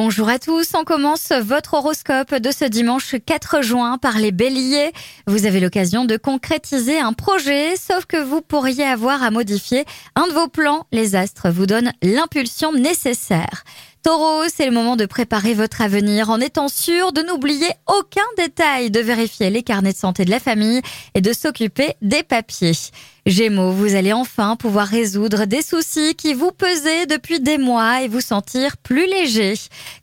Bonjour à tous, on commence votre horoscope de ce dimanche 4 juin par les béliers. Vous avez l'occasion de concrétiser un projet, sauf que vous pourriez avoir à modifier un de vos plans. Les astres vous donnent l'impulsion nécessaire. Taureau, c'est le moment de préparer votre avenir en étant sûr de n'oublier aucun détail, de vérifier les carnets de santé de la famille et de s'occuper des papiers. Gémeaux, vous allez enfin pouvoir résoudre des soucis qui vous pesaient depuis des mois et vous sentir plus léger.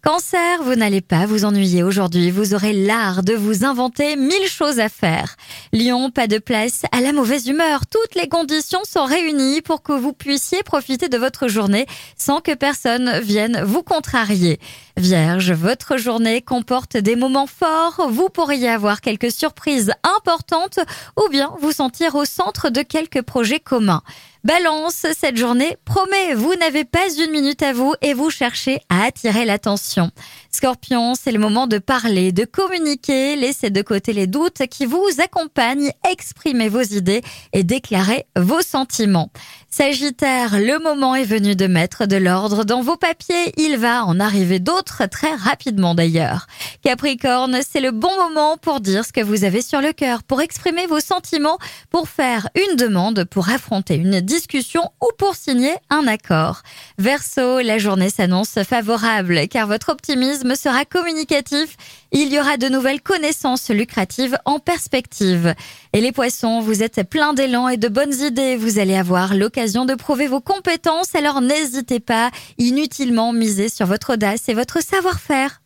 Cancer, vous n'allez pas vous ennuyer aujourd'hui, vous aurez l'art de vous inventer mille choses à faire. Lion, pas de place à la mauvaise humeur, toutes les conditions sont réunies pour que vous puissiez profiter de votre journée sans que personne vienne vous contrarier. Vierge, votre journée comporte des moments forts, vous pourriez avoir quelques surprises importantes ou bien vous sentir au centre de quelques projets communs. Balance, cette journée promet, vous n'avez pas une minute à vous et vous cherchez à attirer l'attention. Scorpion, c'est le moment de parler, de communiquer, laissez de côté les doutes qui vous accompagnent, exprimez vos idées et déclarez vos sentiments. Sagittaire, le moment est venu de mettre de l'ordre dans vos papiers, il va en arriver d'autres très rapidement d'ailleurs. Capricorne, c'est le bon moment pour dire ce que vous avez sur le cœur, pour exprimer vos sentiments, pour faire une demande, pour affronter une discussion ou pour signer un accord. Verseau, la journée s'annonce favorable car votre optimisme sera communicatif. Il y aura de nouvelles connaissances lucratives en perspective. Et les poissons, vous êtes plein d'élan et de bonnes idées. Vous allez avoir l'occasion de prouver vos compétences, alors n'hésitez pas inutilement miser sur votre audace et votre savoir-faire.